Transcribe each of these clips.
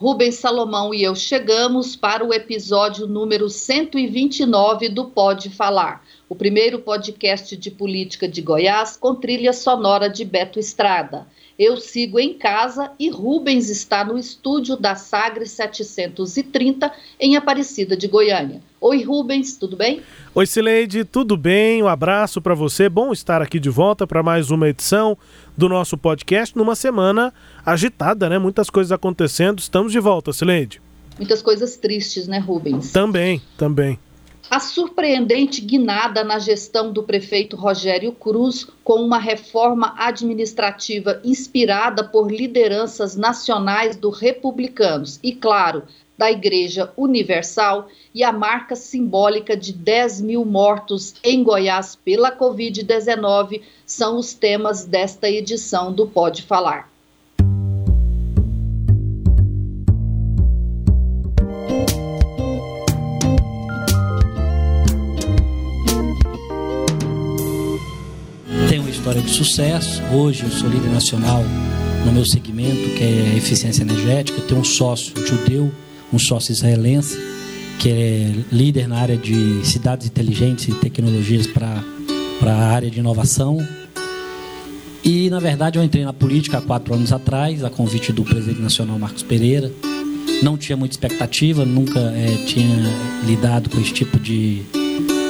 Rubens Salomão e eu chegamos para o episódio número 129 do Pode Falar, o primeiro podcast de política de Goiás com trilha sonora de Beto Estrada. Eu sigo em casa e Rubens está no estúdio da Sagres 730 em Aparecida de Goiânia. Oi, Rubens, tudo bem? Oi, Sileide, tudo bem? Um abraço para você. Bom estar aqui de volta para mais uma edição do nosso podcast numa semana agitada, né? Muitas coisas acontecendo. Estamos de volta, Sileide. Muitas coisas tristes, né, Rubens? Também, também. A surpreendente guinada na gestão do prefeito Rogério Cruz, com uma reforma administrativa inspirada por lideranças nacionais do Republicanos e, claro, da Igreja Universal, e a marca simbólica de 10 mil mortos em Goiás pela Covid-19 são os temas desta edição do Pode Falar. História de sucesso. Hoje eu sou líder nacional no meu segmento, que é eficiência energética. Eu tenho um sócio judeu, um sócio israelense, que é líder na área de cidades inteligentes e tecnologias para a área de inovação. E, na verdade, eu entrei na política há quatro anos atrás, a convite do presidente nacional Marcos Pereira. Não tinha muita expectativa, nunca é, tinha lidado com esse tipo de,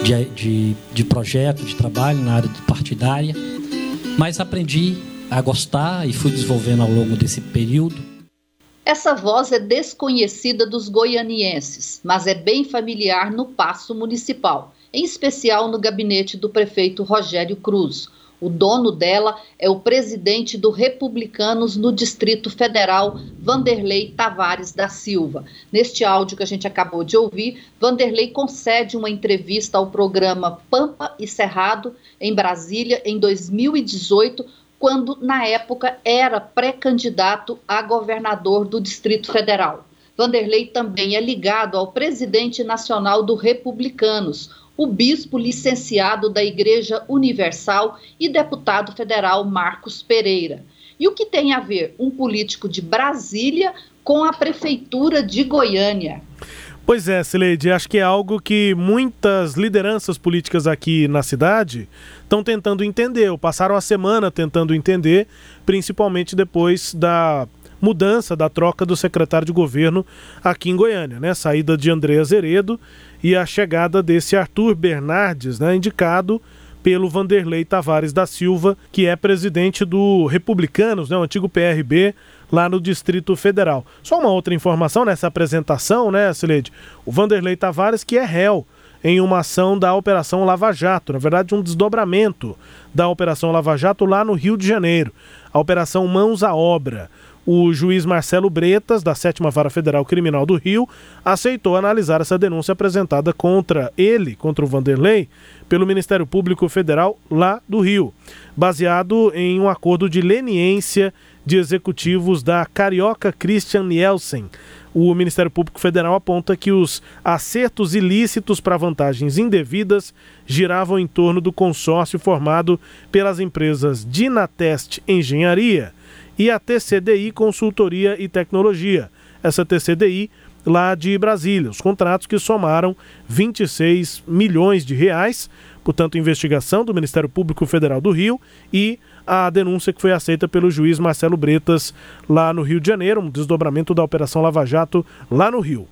de, de, de projeto, de trabalho na área partidária. Mas aprendi a gostar e fui desenvolvendo ao longo desse período. Essa voz é desconhecida dos goianienses, mas é bem familiar no Paço Municipal, em especial no gabinete do prefeito Rogério Cruz. O dono dela é o presidente do Republicanos no Distrito Federal, Vanderlei Tavares da Silva. Neste áudio que a gente acabou de ouvir, Vanderlei concede uma entrevista ao programa Pampa e Cerrado, em Brasília, em 2018, quando, na época, era pré-candidato a governador do Distrito Federal. Vanderlei também é ligado ao presidente nacional do Republicanos, o bispo licenciado da Igreja Universal e deputado federal Marcos Pereira. E o que tem a ver um político de Brasília com a prefeitura de Goiânia? Pois é, Sileide, acho que é algo que muitas lideranças políticas aqui na cidade estão tentando entender, ou passaram a semana tentando entender, principalmente depois da mudança, da troca do secretário de governo aqui em Goiânia, né? Saída de André Azeredo e a chegada desse Arthur Bernardes, né, indicado pelo Vanderlei Tavares da Silva, que é presidente do Republicanos, né, o antigo PRB, lá no Distrito Federal. Só uma outra informação nessa apresentação, né, Sileide? O Vanderlei Tavares, que é réu em uma ação da Operação Lava Jato, na verdade, um desdobramento da Operação Lava Jato lá no Rio de Janeiro, a Operação Mãos à Obra o juiz Marcelo Bretas, da Sétima Vara Federal Criminal do Rio, aceitou analisar essa denúncia apresentada contra ele, contra o Vanderlei, pelo Ministério Público Federal lá do Rio, baseado em um acordo de leniência de executivos da Carioca Christian Nielsen. O Ministério Público Federal aponta que os acertos ilícitos para vantagens indevidas giravam em torno do consórcio formado pelas empresas Dinatest Engenharia e a TCDI Consultoria e Tecnologia. Essa TCDI lá de Brasília, os contratos que somaram 26 milhões de reais, portanto, investigação do Ministério Público Federal do Rio e a denúncia que foi aceita pelo juiz Marcelo Bretas lá no Rio de Janeiro, um desdobramento da Operação Lava Jato lá no Rio.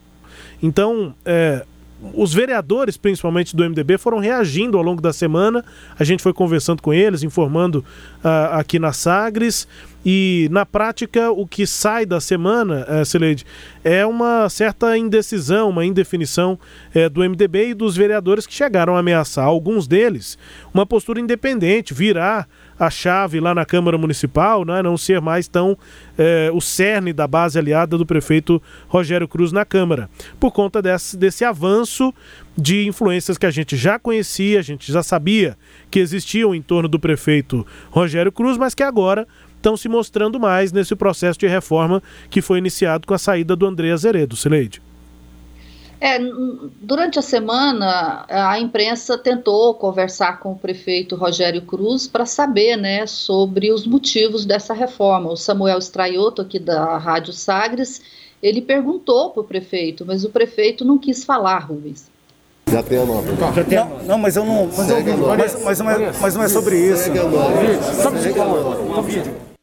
Então, é, os vereadores, principalmente do MDB, foram reagindo ao longo da semana. A gente foi conversando com eles, informando uh, aqui na Sagres. E na prática, o que sai da semana, uh, é uma certa indecisão, uma indefinição uh, do MDB e dos vereadores que chegaram a ameaçar, alguns deles, uma postura independente, virar a chave lá na Câmara Municipal, né, não ser mais tão eh, o cerne da base aliada do prefeito Rogério Cruz na Câmara, por conta desse, desse avanço de influências que a gente já conhecia, a gente já sabia que existiam em torno do prefeito Rogério Cruz, mas que agora estão se mostrando mais nesse processo de reforma que foi iniciado com a saída do André Azeredo, Sileide. É, durante a semana, a imprensa tentou conversar com o prefeito Rogério Cruz para saber né, sobre os motivos dessa reforma. O Samuel Straioto, aqui da Rádio Sagres, ele perguntou para o prefeito, mas o prefeito não quis falar, Rubens. Já tem a nota. Já tem a nota. Não, não, mas eu não. Mas, eu, mas, mas, não é, mas não é sobre isso. Segue a nota. Segue a nota.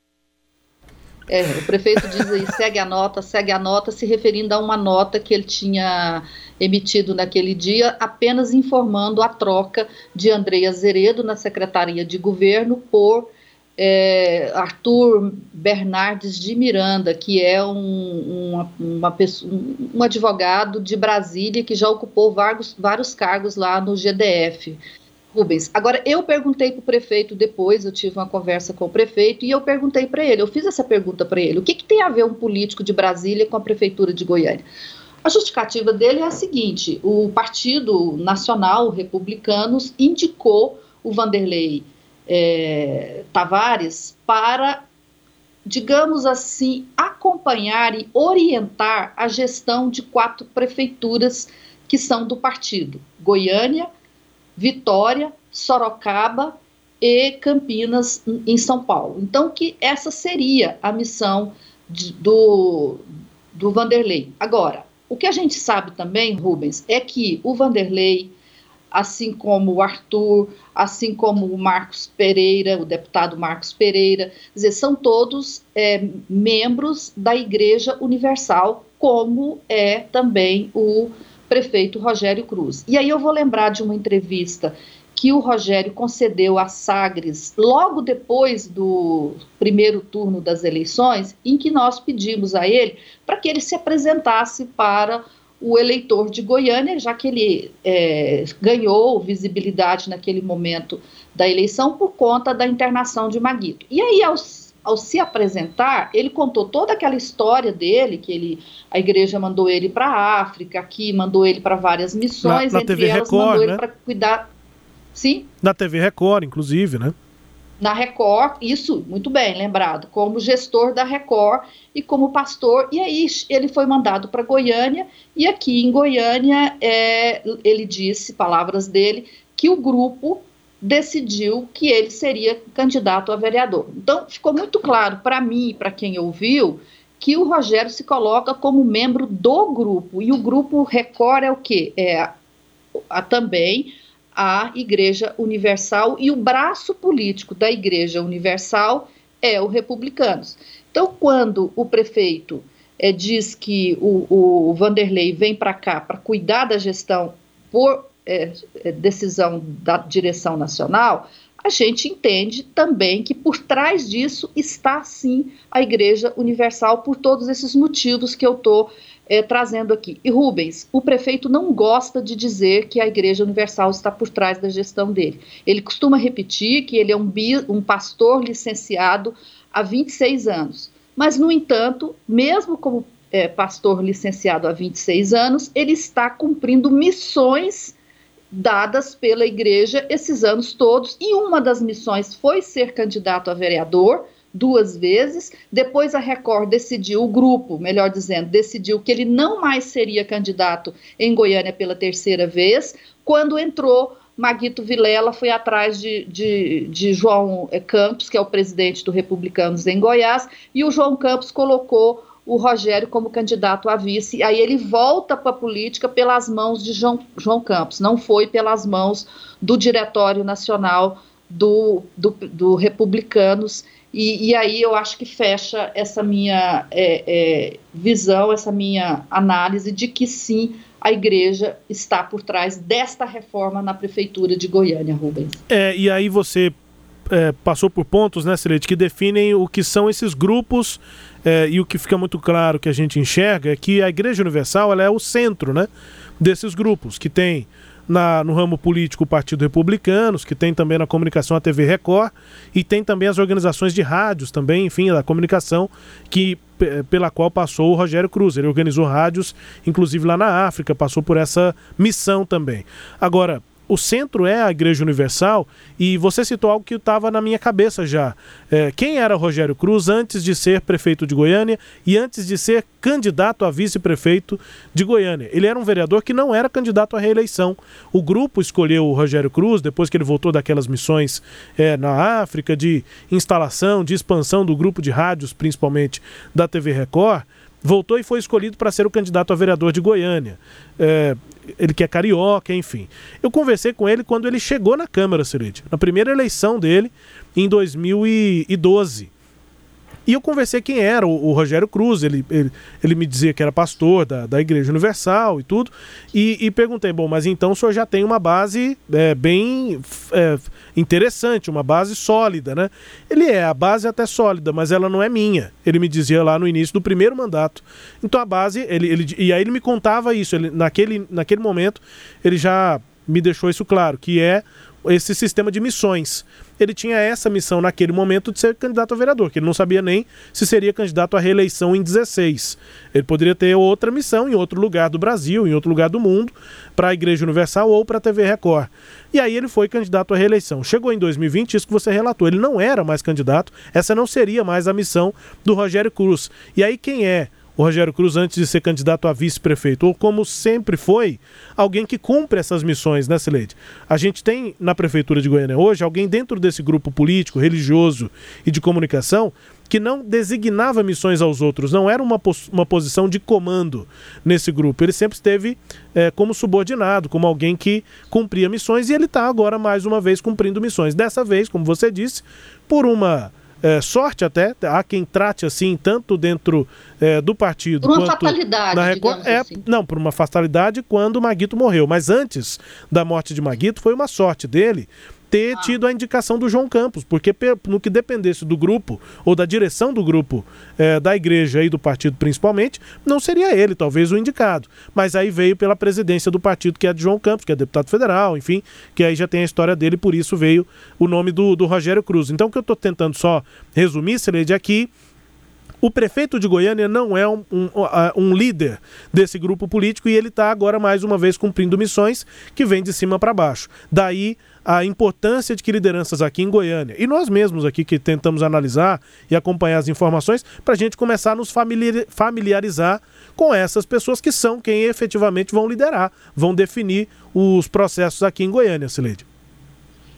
É, o prefeito diz aí, segue a nota, segue a nota, se referindo a uma nota que ele tinha emitido naquele dia, apenas informando a troca de André Azeredo na Secretaria de Governo por é, Arthur Bernardes de Miranda, que é um, uma, uma pessoa, um advogado de Brasília que já ocupou vários cargos lá no GDF. Rubens. Agora, eu perguntei para o prefeito depois, eu tive uma conversa com o prefeito, e eu perguntei para ele, eu fiz essa pergunta para ele, o que, que tem a ver um político de Brasília com a prefeitura de Goiânia? A justificativa dele é a seguinte: o Partido Nacional Republicanos indicou o Vanderlei é, Tavares para, digamos assim, acompanhar e orientar a gestão de quatro prefeituras que são do partido: Goiânia, Vitória, Sorocaba e Campinas, em São Paulo. Então, que essa seria a missão de, do, do Vanderlei. Agora, o que a gente sabe também, Rubens, é que o Vanderlei, assim como o Arthur, assim como o Marcos Pereira, o deputado Marcos Pereira, dizer, são todos é, membros da Igreja Universal, como é também o prefeito Rogério Cruz. E aí eu vou lembrar de uma entrevista que o Rogério concedeu a Sagres logo depois do primeiro turno das eleições, em que nós pedimos a ele para que ele se apresentasse para o eleitor de Goiânia, já que ele é, ganhou visibilidade naquele momento da eleição por conta da internação de Maguito. E aí, aos ao se apresentar, ele contou toda aquela história dele, que ele, a igreja mandou ele para a África, aqui mandou ele para várias missões, na, na entre TV elas Record, mandou né? ele para cuidar. Sim? Na TV Record, inclusive, né? Na Record, isso, muito bem, lembrado, como gestor da Record e como pastor, e aí ele foi mandado para Goiânia, e aqui em Goiânia, é, ele disse, palavras dele, que o grupo decidiu que ele seria candidato a vereador. Então, ficou muito claro para mim e para quem ouviu que o Rogério se coloca como membro do grupo. E o grupo Record é o quê? É a, também a Igreja Universal e o braço político da Igreja Universal é o Republicanos. Então, quando o prefeito é, diz que o, o Vanderlei vem para cá para cuidar da gestão por é, é, decisão da direção nacional, a gente entende também que por trás disso está sim a Igreja Universal por todos esses motivos que eu estou é, trazendo aqui. E Rubens, o prefeito não gosta de dizer que a Igreja Universal está por trás da gestão dele. Ele costuma repetir que ele é um, bi, um pastor licenciado há 26 anos. Mas, no entanto, mesmo como é, pastor licenciado há 26 anos, ele está cumprindo missões dadas pela igreja esses anos todos, e uma das missões foi ser candidato a vereador duas vezes. Depois a Record decidiu, o grupo, melhor dizendo, decidiu que ele não mais seria candidato em Goiânia pela terceira vez. Quando entrou Maguito Vilela, foi atrás de, de, de João eh, Campos, que é o presidente do Republicanos em Goiás, e o João Campos colocou o Rogério como candidato a vice. Aí ele volta para a política pelas mãos de João, João Campos, não foi pelas mãos do Diretório Nacional do, do, do Republicanos. E, e, aí eu acho que fecha essa minha é, é, visão, essa minha análise de que sim, a igreja está por trás desta reforma na prefeitura de Goiânia, Rubens. É, e aí você é, passou por pontos, né, Celeste, que definem o que são esses grupos é, e o que fica muito claro que a gente enxerga é que a Igreja Universal ela é o centro né, desses grupos, que tem na, no ramo político o Partido Republicanos, que tem também na comunicação a TV Record, e tem também as organizações de rádios também, enfim, da comunicação, que pela qual passou o Rogério Cruz. Ele organizou rádios, inclusive lá na África, passou por essa missão também. Agora, o centro é a Igreja Universal e você citou algo que estava na minha cabeça já. É, quem era Rogério Cruz antes de ser prefeito de Goiânia e antes de ser candidato a vice-prefeito de Goiânia? Ele era um vereador que não era candidato à reeleição. O grupo escolheu o Rogério Cruz depois que ele voltou daquelas missões é, na África de instalação, de expansão do grupo de rádios, principalmente da TV Record voltou e foi escolhido para ser o candidato a vereador de Goiânia. É, ele que é carioca, enfim. Eu conversei com ele quando ele chegou na Câmara, Cirid, na primeira eleição dele, em 2012. E eu conversei quem era o, o Rogério Cruz, ele, ele, ele, me dizia que era pastor da, da Igreja Universal e tudo, e, e perguntei, bom, mas então o senhor já tem uma base é, bem é, interessante, uma base sólida, né? Ele é, a base é até sólida, mas ela não é minha, ele me dizia lá no início do primeiro mandato. Então a base, ele, ele e aí ele me contava isso, ele, naquele, naquele momento ele já me deixou isso claro, que é esse sistema de missões. Ele tinha essa missão naquele momento de ser candidato a vereador, que ele não sabia nem se seria candidato à reeleição em 16. Ele poderia ter outra missão em outro lugar do Brasil, em outro lugar do mundo, para a Igreja Universal ou para a TV Record. E aí ele foi candidato à reeleição. Chegou em 2020, isso que você relatou, ele não era mais candidato, essa não seria mais a missão do Rogério Cruz. E aí quem é o Rogério Cruz antes de ser candidato a vice-prefeito, ou como sempre foi, alguém que cumpre essas missões, né, Sileide? A gente tem na Prefeitura de Goiânia hoje alguém dentro desse grupo político, religioso e de comunicação que não designava missões aos outros, não era uma, uma posição de comando nesse grupo. Ele sempre esteve é, como subordinado, como alguém que cumpria missões e ele está agora mais uma vez cumprindo missões. Dessa vez, como você disse, por uma é, sorte até, há quem trate assim, tanto dentro é, do partido. Por uma fatalidade, na Record, é, assim. Não, por uma fatalidade quando Maguito morreu. Mas antes da morte de Maguito, foi uma sorte dele ter tido a indicação do João Campos, porque no que dependesse do grupo, ou da direção do grupo, é, da igreja e do partido principalmente, não seria ele, talvez, o indicado. Mas aí veio pela presidência do partido, que é de João Campos, que é deputado federal, enfim, que aí já tem a história dele, por isso veio o nome do, do Rogério Cruz. Então, o que eu estou tentando só resumir, Celede, é que o prefeito de Goiânia não é um, um, um líder desse grupo político e ele está agora mais uma vez cumprindo missões que vêm de cima para baixo. Daí a importância de que lideranças aqui em Goiânia e nós mesmos aqui que tentamos analisar e acompanhar as informações para a gente começar a nos familiarizar com essas pessoas que são quem efetivamente vão liderar, vão definir os processos aqui em Goiânia, Sileide.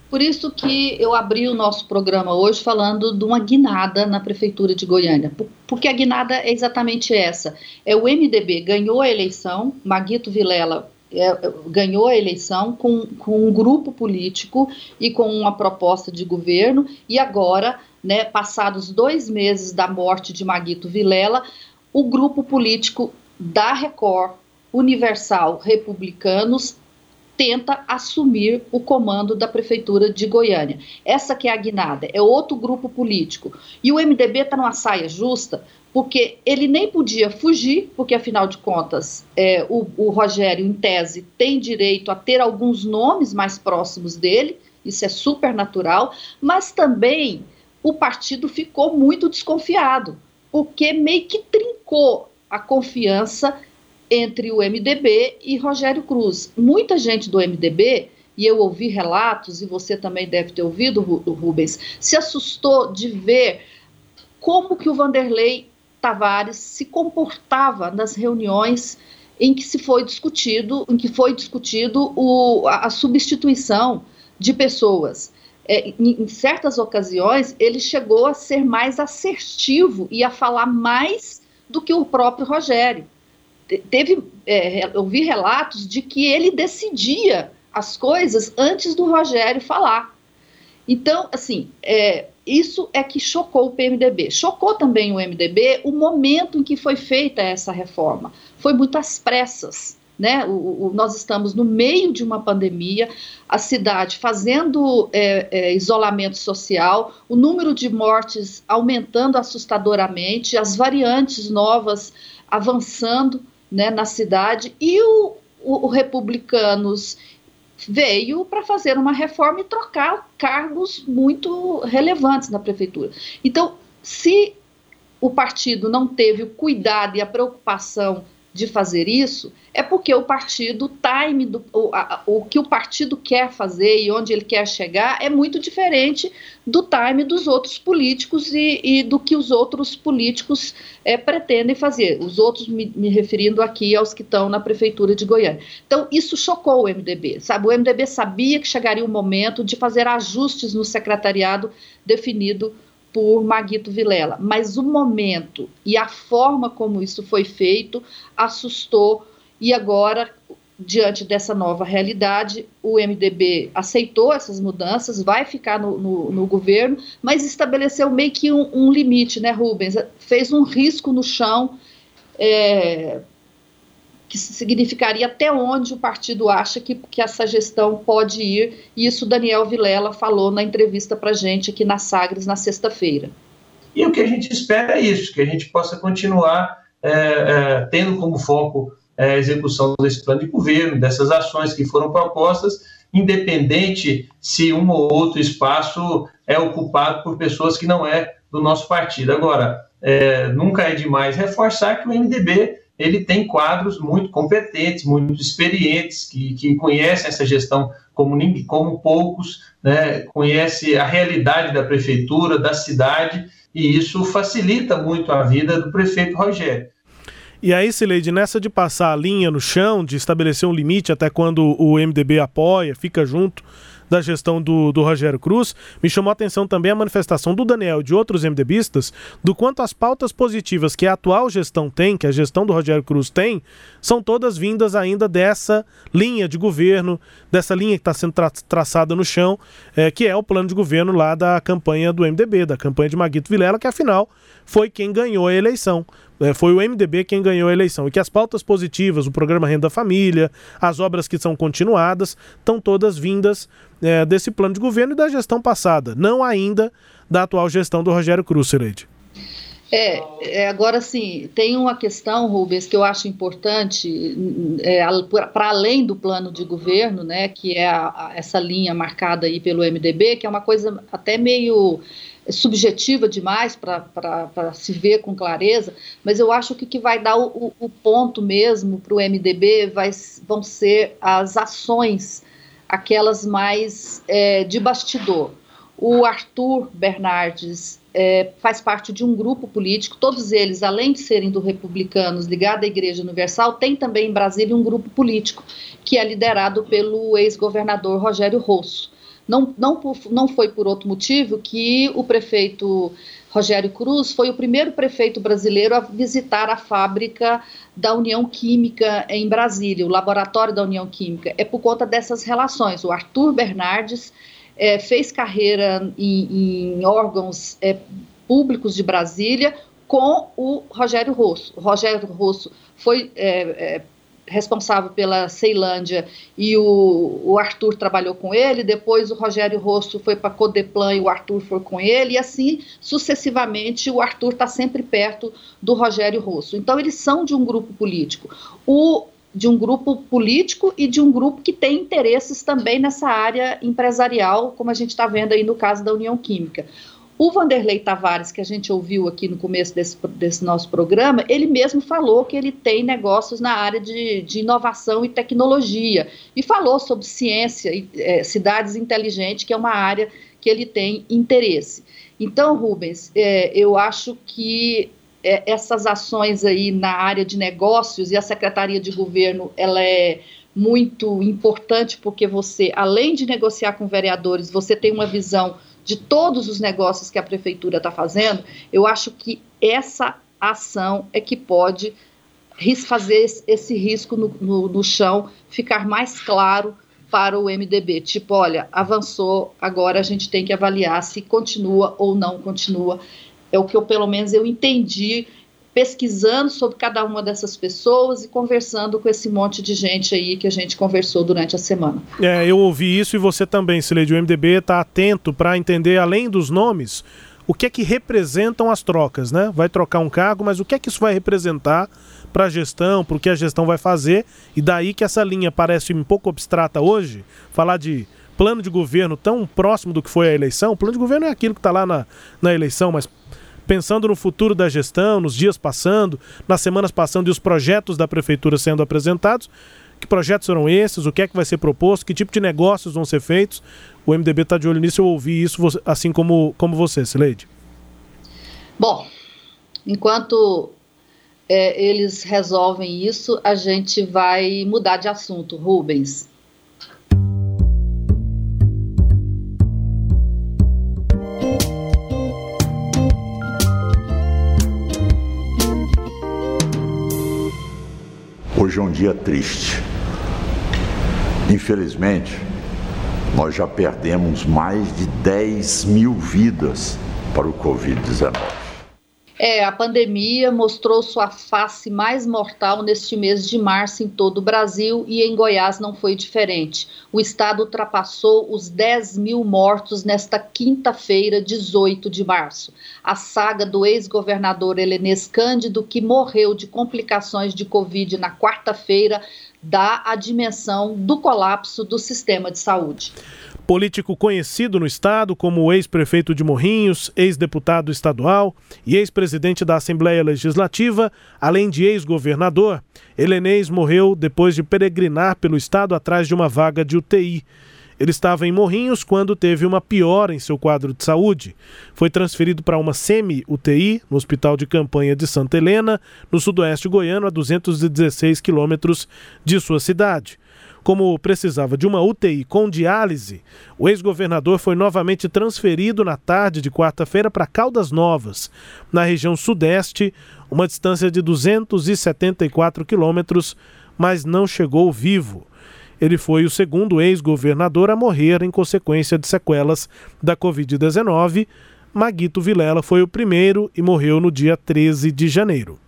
Por isso que eu abri o nosso programa hoje falando de uma guinada na Prefeitura de Goiânia. Porque a guinada é exatamente essa. É o MDB ganhou a eleição, Maguito Vilela é, ganhou a eleição com, com um grupo político e com uma proposta de governo, e agora, né, passados dois meses da morte de Maguito Vilela, o grupo político da Record Universal Republicanos tenta assumir o comando da prefeitura de Goiânia. Essa que é a guinada, é outro grupo político. E o MDB está numa saia justa, porque ele nem podia fugir, porque afinal de contas é, o, o Rogério, em tese, tem direito a ter alguns nomes mais próximos dele, isso é super natural, mas também o partido ficou muito desconfiado, porque meio que trincou a confiança entre o MDB e Rogério Cruz. Muita gente do MDB, e eu ouvi relatos, e você também deve ter ouvido, Rubens, se assustou de ver como que o Vanderlei Tavares se comportava nas reuniões em que se foi discutido, em que foi discutido o, a, a substituição de pessoas. É, em, em certas ocasiões, ele chegou a ser mais assertivo e a falar mais do que o próprio Rogério teve, é, eu vi relatos de que ele decidia as coisas antes do Rogério falar. Então, assim, é, isso é que chocou o PMDB. Chocou também o MDB o momento em que foi feita essa reforma. Foi muito às pressas. né? O, o, nós estamos no meio de uma pandemia, a cidade fazendo é, é, isolamento social, o número de mortes aumentando assustadoramente, as variantes novas avançando né, na cidade e o, o, o Republicanos veio para fazer uma reforma e trocar cargos muito relevantes na prefeitura. Então, se o partido não teve o cuidado e a preocupação de fazer isso é porque o partido, o time, do, o, a, o que o partido quer fazer e onde ele quer chegar é muito diferente do time dos outros políticos e, e do que os outros políticos é, pretendem fazer. Os outros, me, me, referindo aqui aos que estão na prefeitura de Goiânia. Então, isso chocou o MDB, sabe? O MDB sabia que chegaria o momento de fazer ajustes no secretariado definido por Maguito Vilela, mas o momento e a forma como isso foi feito assustou e agora diante dessa nova realidade, o MDB aceitou essas mudanças, vai ficar no, no, no governo, mas estabeleceu meio que um, um, limite, né, Rubens? Fez um risco no chão é, que significaria até onde o partido acha que, que essa gestão pode ir, e isso Daniel Vilela falou na entrevista para gente aqui na Sagres na sexta-feira. E o que a gente espera é isso, que a gente possa continuar é, é, tendo como foco é, a execução desse plano de governo, dessas ações que foram propostas, independente se um ou outro espaço é ocupado por pessoas que não é do nosso partido. Agora, é, nunca é demais reforçar que o MDB ele tem quadros muito competentes, muito experientes, que, que conhecem essa gestão como, como poucos, né, conhece a realidade da prefeitura, da cidade, e isso facilita muito a vida do prefeito Rogério. E aí, Sileide, nessa de passar a linha no chão, de estabelecer um limite até quando o MDB apoia, fica junto da gestão do, do Rogério Cruz, me chamou a atenção também a manifestação do Daniel e de outros MDBistas do quanto as pautas positivas que a atual gestão tem, que a gestão do Rogério Cruz tem, são todas vindas ainda dessa linha de governo, dessa linha que está sendo tra traçada no chão, é, que é o plano de governo lá da campanha do MDB, da campanha de Maguito Vilela, que afinal foi quem ganhou a eleição. É, foi o MDB quem ganhou a eleição. E que as pautas positivas, o programa Renda Família, as obras que são continuadas, estão todas vindas é, desse plano de governo e da gestão passada, não ainda da atual gestão do Rogério Cruz, Cireide. É, é, agora sim, tem uma questão, Rubens, que eu acho importante, é, para além do plano de governo, né, que é a, a, essa linha marcada aí pelo MDB, que é uma coisa até meio subjetiva demais para se ver com clareza, mas eu acho que que vai dar o, o ponto mesmo para o MDB vai, vão ser as ações, aquelas mais é, de bastidor. O Arthur Bernardes é, faz parte de um grupo político, todos eles, além de serem do Republicanos ligado à Igreja Universal, tem também em Brasília um grupo político que é liderado pelo ex-governador Rogério Rosso. Não, não, não foi por outro motivo que o prefeito Rogério Cruz foi o primeiro prefeito brasileiro a visitar a fábrica da União Química em Brasília, o laboratório da União Química. É por conta dessas relações. O Arthur Bernardes é, fez carreira em, em órgãos é, públicos de Brasília com o Rogério Rosso. O Rogério Rosso foi é, é responsável pela Ceilândia e o, o, Arthur trabalhou com ele, depois o Rogério Rosso foi para Codeplan e o Arthur foi com ele, e assim sucessivamente o Arthur está sempre perto do Rogério Rosso. Então eles são de um grupo político. O de um grupo político e de um grupo que tem interesses também nessa área empresarial, como a gente está vendo aí no caso da União Química. O Vanderlei Tavares, que a gente ouviu aqui no começo desse, desse, nosso programa, ele mesmo falou que ele tem negócios na área de, de inovação e tecnologia. E falou sobre ciência e é, cidades inteligentes, que é uma área que ele tem interesse. Então, Rubens, é, eu acho que é, essas ações aí na área de negócios e a Secretaria de Governo, ela é muito importante porque você, além de negociar com vereadores, você tem uma visão de todos os negócios que a prefeitura está fazendo, eu acho que essa ação é que pode fazer esse risco no, no, no chão ficar mais claro para o MDB. Tipo, olha, avançou, agora a gente tem que avaliar se continua ou não continua. É o que eu, pelo menos, eu entendi pesquisando sobre cada uma dessas pessoas e conversando com esse monte de gente aí que a gente conversou durante a semana. É, eu ouvi isso e você também, Sileide. O MDB está atento para entender, além dos nomes, o que é que representam as trocas, né? Vai trocar um cargo, mas o que é que isso vai representar para a gestão, para o que a gestão vai fazer? E daí que essa linha parece um pouco abstrata hoje, falar de plano de governo tão próximo do que foi a eleição. O plano de governo é aquilo que está lá na, na eleição, mas pensando no futuro da gestão, nos dias passando, nas semanas passando e os projetos da prefeitura sendo apresentados, que projetos serão esses? O que é que vai ser proposto? Que tipo de negócios vão ser feitos? O MDB está de olho nisso, eu ouvi isso assim como, como você, Sileide. Bom, enquanto é, eles resolvem isso, a gente vai mudar de assunto, Rubens. Hoje é um dia triste. Infelizmente, nós já perdemos mais de 10 mil vidas para o Covid-19. É, a pandemia mostrou sua face mais mortal neste mês de março em todo o Brasil e em Goiás não foi diferente. O estado ultrapassou os 10 mil mortos nesta quinta-feira, 18 de março. A saga do ex-governador Helenês Cândido, que morreu de complicações de Covid na quarta-feira, dá a dimensão do colapso do sistema de saúde político conhecido no estado como ex-prefeito de Morrinhos, ex-deputado estadual e ex-presidente da Assembleia Legislativa, além de ex-governador, Helenês morreu depois de peregrinar pelo estado atrás de uma vaga de UTI. Ele estava em Morrinhos quando teve uma piora em seu quadro de saúde. Foi transferido para uma semi-UTI no Hospital de Campanha de Santa Helena, no sudoeste goiano, a 216 quilômetros de sua cidade. Como precisava de uma UTI com diálise, o ex-governador foi novamente transferido na tarde de quarta-feira para Caldas Novas, na região sudeste, uma distância de 274 quilômetros, mas não chegou vivo. Ele foi o segundo ex-governador a morrer em consequência de sequelas da Covid-19. Maguito Vilela foi o primeiro e morreu no dia 13 de janeiro.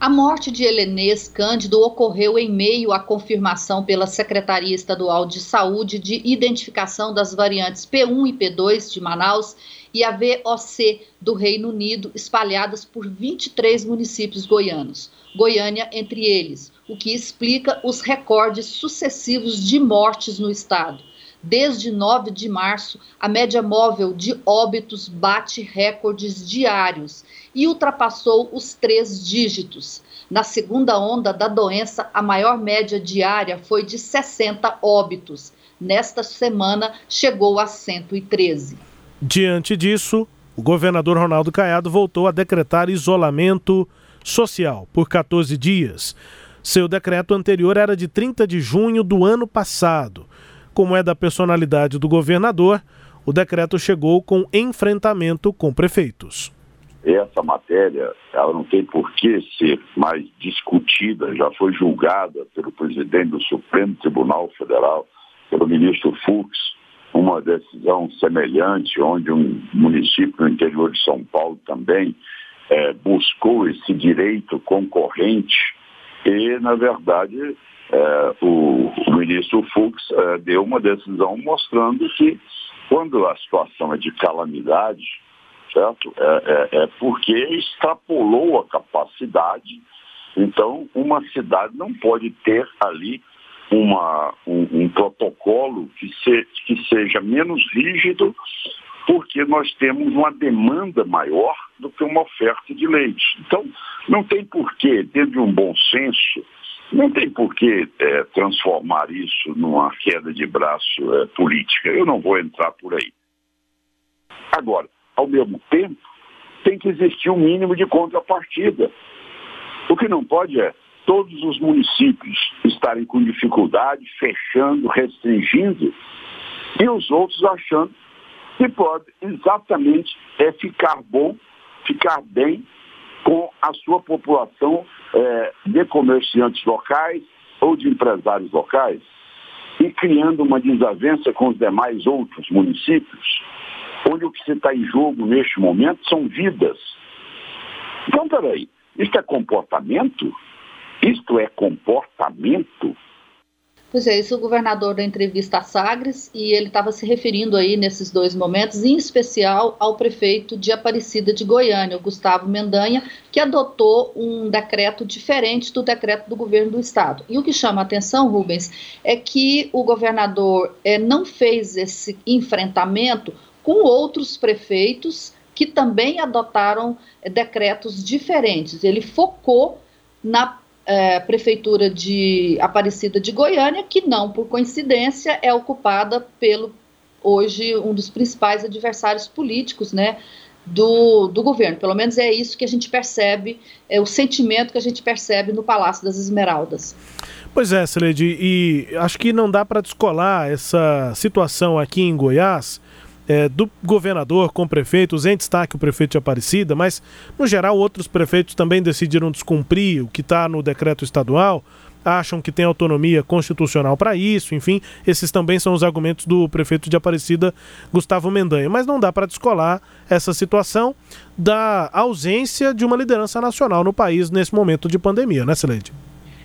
A morte de Helenês Cândido ocorreu em meio à confirmação pela Secretaria Estadual de Saúde de identificação das variantes P1 e P2 de Manaus e a VOC do Reino Unido, espalhadas por 23 municípios goianos, Goiânia entre eles, o que explica os recordes sucessivos de mortes no estado. Desde 9 de março, a média móvel de óbitos bate recordes diários e ultrapassou os três dígitos. Na segunda onda da doença, a maior média diária foi de 60 óbitos. Nesta semana, chegou a 113. Diante disso, o governador Ronaldo Caiado voltou a decretar isolamento social por 14 dias. Seu decreto anterior era de 30 de junho do ano passado. Como é da personalidade do governador, o decreto chegou com enfrentamento com prefeitos essa matéria ela não tem por que ser mais discutida, já foi julgada pelo presidente do Supremo Tribunal Federal, pelo ministro Fux, uma decisão semelhante, onde um município no interior de São Paulo também é, buscou esse direito concorrente e, na verdade, é, o, o, ministro Fux é, deu uma decisão mostrando que quando a situação é de calamidade, certo? É, é, é porque extrapolou a capacidade. Então, uma cidade não pode ter ali uma, um, um protocolo que, se, que seja menos rígido, porque nós temos uma demanda maior do que uma oferta de leite. Então, não tem porquê, dentro de um bom senso, não tem porquê é, transformar isso numa queda de braço é, política. Eu não vou entrar por aí. Agora, ao mesmo tempo, tem que existir um mínimo de contrapartida. O que não pode é todos os municípios estarem com dificuldade, fechando, restringindo, e os outros achando que pode exatamente é ficar bom, ficar bem com a sua população é, de comerciantes locais ou de empresários locais e criando uma desavença com os demais outros municípios onde o que está em jogo neste momento são vidas. Então, peraí, Isto é comportamento? Isto é comportamento? Pois é, isso o governador da entrevista a Sagres, e ele estava se referindo aí nesses dois momentos, em especial ao prefeito de Aparecida de Goiânia, o Gustavo Mendanha, que adotou um decreto diferente do decreto do governo do estado. E o que chama a atenção, Rubens, é que o governador é, não fez esse enfrentamento com outros prefeitos que também adotaram é, decretos diferentes. Ele focou na é, Prefeitura de Aparecida de Goiânia, que não por coincidência é ocupada pelo hoje um dos principais adversários políticos, né? Do, do governo, pelo menos é isso que a gente percebe, é o sentimento que a gente percebe no Palácio das Esmeraldas. Pois é, Celede, e acho que não dá para descolar essa situação aqui em Goiás é, do governador com prefeitos, em destaque o prefeito de Aparecida, mas no geral outros prefeitos também decidiram descumprir o que está no decreto estadual, acham que tem autonomia constitucional para isso, enfim, esses também são os argumentos do prefeito de Aparecida, Gustavo Mendanha. Mas não dá para descolar essa situação da ausência de uma liderança nacional no país nesse momento de pandemia, né, Celede?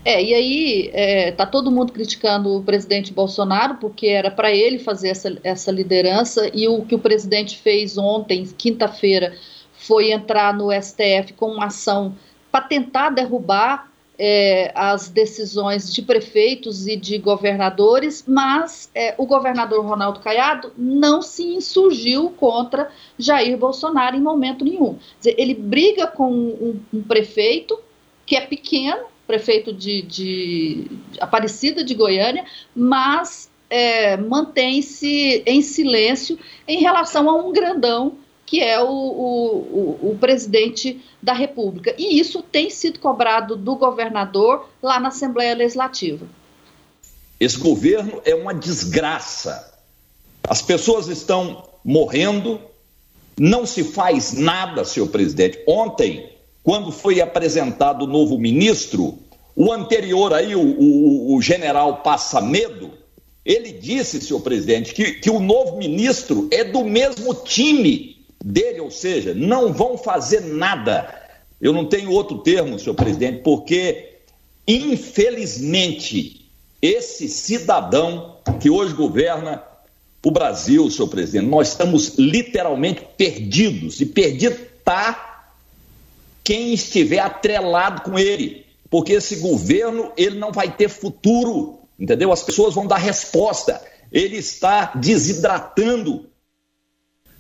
É, e aí é, tá todo mundo criticando o presidente Bolsonaro, porque era para ele fazer essa, essa liderança, e o que o presidente fez ontem, quinta-feira, foi entrar no STF com uma ação para tentar derrubar é, as decisões de prefeitos e de governadores, mas é, o governador Ronaldo Caiado não se insurgiu contra Jair Bolsonaro em momento nenhum. Dizer, ele briga com um, um prefeito que é pequeno, prefeito de, de Aparecida de Goiânia, mas é, mantém-se em silêncio em relação a um grandão que é o, o, o, presidente da República. E isso tem sido cobrado do governador lá na Assembleia Legislativa. Esse governo é uma desgraça. As pessoas estão morrendo, não se faz nada, senhor presidente. Ontem, quando foi apresentado o novo ministro, o anterior aí, o, o, o general Passa Medo, ele disse, senhor presidente, que, que o novo ministro é do mesmo time dele, ou seja, não vão fazer nada. Eu não tenho outro termo, senhor presidente, porque, infelizmente, esse cidadão que hoje governa o Brasil, senhor presidente, nós estamos literalmente perdidos. E perdido está quem estiver atrelado com ele, porque esse governo ele não vai ter futuro, entendeu? As pessoas vão dar resposta. Ele está desidratando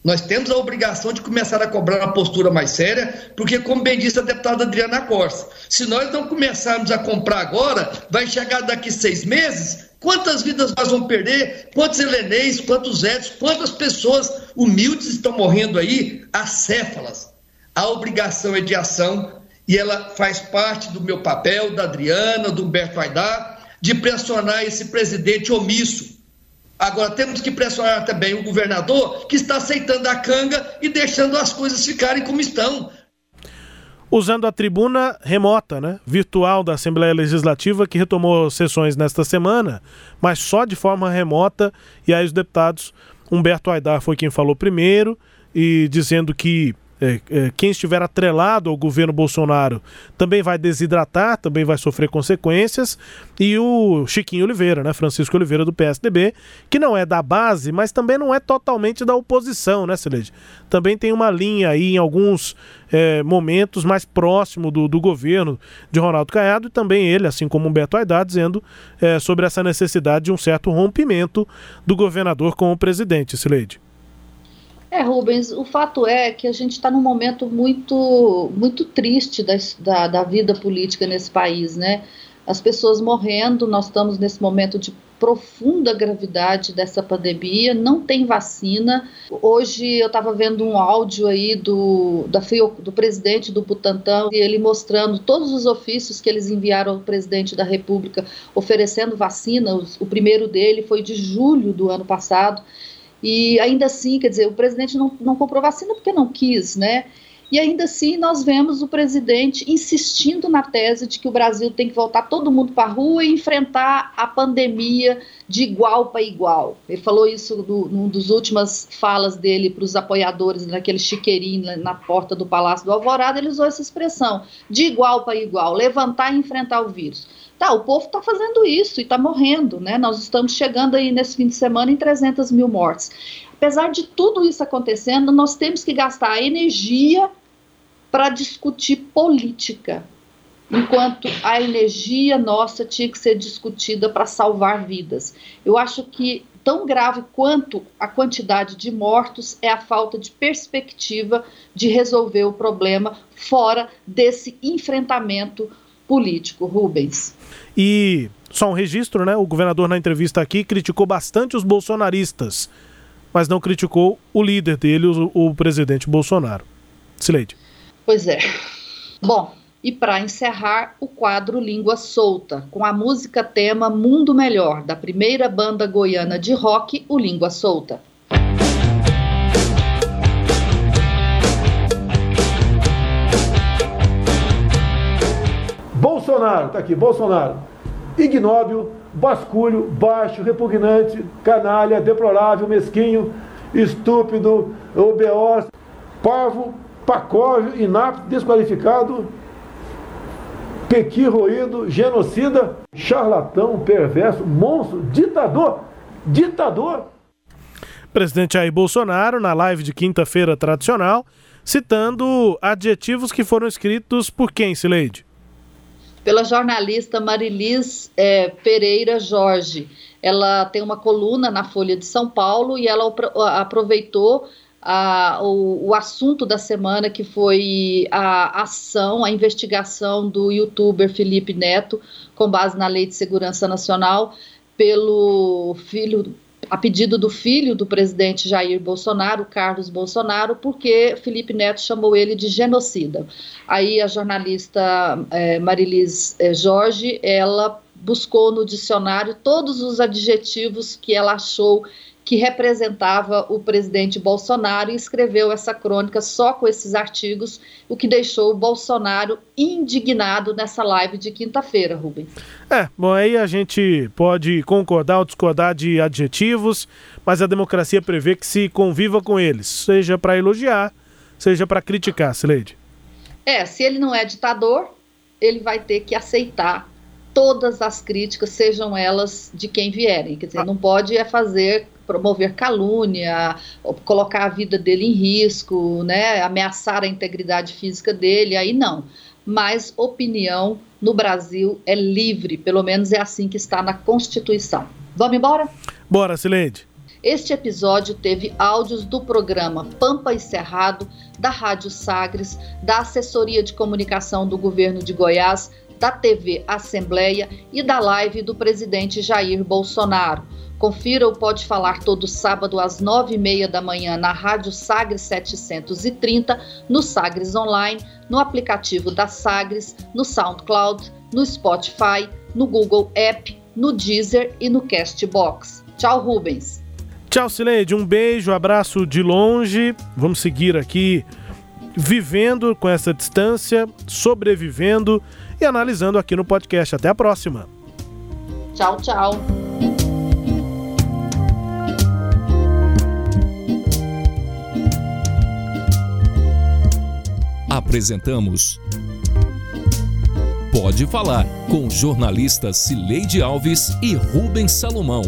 nós temos a obrigação de começar a cobrar uma postura mais séria, porque, como bem disse a deputada Adriana Costa, se nós não começarmos a comprar agora, vai chegar daqui seis meses, quantas vidas nós vamos perder, quantos helenês, quantos éticos, quantas pessoas humildes estão morrendo aí, acéfalas a obrigação é de ação e ela faz parte do meu papel, da Adriana, do Humberto Aidar, de pressionar esse presidente omisso. Agora, temos que pressionar também o governador, que está aceitando a canga e deixando as coisas ficarem como estão. Usando a tribuna remota, né, virtual da Assembleia Legislativa, que retomou sessões nesta semana, mas só de forma remota, e aí os deputados, Humberto Aidar foi quem falou primeiro, e dizendo que quem estiver atrelado ao governo Bolsonaro também vai desidratar, também vai sofrer consequências. E o Chiquinho Oliveira, né, Francisco Oliveira do PSDB, que não é da base, mas também não é totalmente da oposição, né, Celede? Também tem uma linha aí em alguns é, momentos mais próximo do, do, governo de Ronaldo Caiado e também ele, assim como Humberto Aidar, dizendo é, sobre essa necessidade de um certo rompimento do governador com o presidente, Sileide. É, Rubens, o fato é que a gente está num momento muito, muito triste da, da, da, vida política nesse país, né? As pessoas morrendo, nós estamos nesse momento de profunda gravidade dessa pandemia, não tem vacina. Hoje eu estava vendo um áudio aí do, da, do presidente do Butantan, e ele mostrando todos os ofícios que eles enviaram ao presidente da República oferecendo vacina. O, o primeiro dele foi de julho do ano passado e ainda assim, quer dizer, o presidente não, não comprou vacina porque não quis, né? E ainda assim, nós vemos o presidente insistindo na tese de que o Brasil tem que voltar todo mundo para a rua e enfrentar a pandemia de igual para igual. Ele falou isso no, num dos últimas falas dele para os apoiadores naquele chiqueirinho na porta do Palácio do Alvorada, ele usou essa expressão, de igual para igual, levantar e enfrentar o vírus. Tá, o povo está fazendo isso e está morrendo, né? Nós estamos chegando aí nesse fim de semana em 300 mil mortes. Apesar de tudo isso acontecendo, nós temos que gastar energia para discutir política, enquanto a energia nossa tinha que ser discutida para salvar vidas. Eu acho que tão grave quanto a quantidade de mortos é a falta de perspectiva de resolver o problema fora desse enfrentamento político, Rubens. E só um registro, né? O governador na entrevista aqui criticou bastante os bolsonaristas, mas não criticou o líder dele, o, o presidente Bolsonaro. Sileide. Pois é. Bom, e para encerrar, o quadro Língua Solta, com a música tema Mundo Melhor, da primeira banda goiana de rock, o Língua Solta. Bolsonaro, tá aqui, Bolsonaro. Ignóbil, basculho, baixo, repugnante, canalha, deplorável, mesquinho, estúpido, obeós, parvo, pacóvio, inapto, desqualificado, pequi roído, genocida, charlatão, perverso, monstro, ditador, ditador. Presidente Jair Bolsonaro, na live de quinta-feira tradicional, citando adjetivos que foram escritos por quem, Sileide? Pela jornalista Marilis é, Pereira Jorge. Ela tem uma coluna na Folha de São Paulo e ela aproveitou a, o, o, assunto da semana, que foi a ação, a investigação do youtuber Felipe Neto, com base na Lei de Segurança Nacional, pelo filho, a pedido do filho do presidente Jair Bolsonaro, Carlos Bolsonaro, porque Felipe Neto chamou ele de genocida. Aí a jornalista é, Marilis é, Jorge, ela buscou no dicionário todos os adjetivos que ela achou que representava o presidente Bolsonaro e escreveu essa crônica só com esses artigos, o que deixou o Bolsonaro indignado nessa live de quinta-feira, Rubens. É, bom, aí a gente pode concordar ou discordar de adjetivos, mas a democracia prevê que se conviva com eles, seja para elogiar, seja para criticar, Sileide. É, se ele não é ditador, ele vai ter que aceitar todas as críticas, sejam elas de quem vierem. Quer dizer, ah. não pode é fazer promover calúnia, colocar a vida dele em risco, né, ameaçar a integridade física dele, aí não. Mas opinião no Brasil é livre, pelo menos é assim que está na Constituição. Vamos embora? Bora, Silente. Este episódio teve áudios do programa Pampa e Cerrado, da Rádio Sagres, da Assessoria de Comunicação do Governo de Goiás, da TV Assembleia e da live do presidente Jair Bolsonaro. Confira o Pode Falar todo sábado às nove e meia da manhã na Rádio Sagres 730, no Sagres Online, no aplicativo da Sagres, no SoundCloud, no Spotify, no Google App, no Deezer e no Castbox. Tchau, Rubens. Tchau, Sileide. Um beijo, abraço de longe. Vamos seguir aqui vivendo com essa distância, sobrevivendo e analisando aqui no podcast. Até a próxima. Tchau, tchau. Apresentamos Pode Falar com jornalistas Cileide Alves e Rubens Salomão.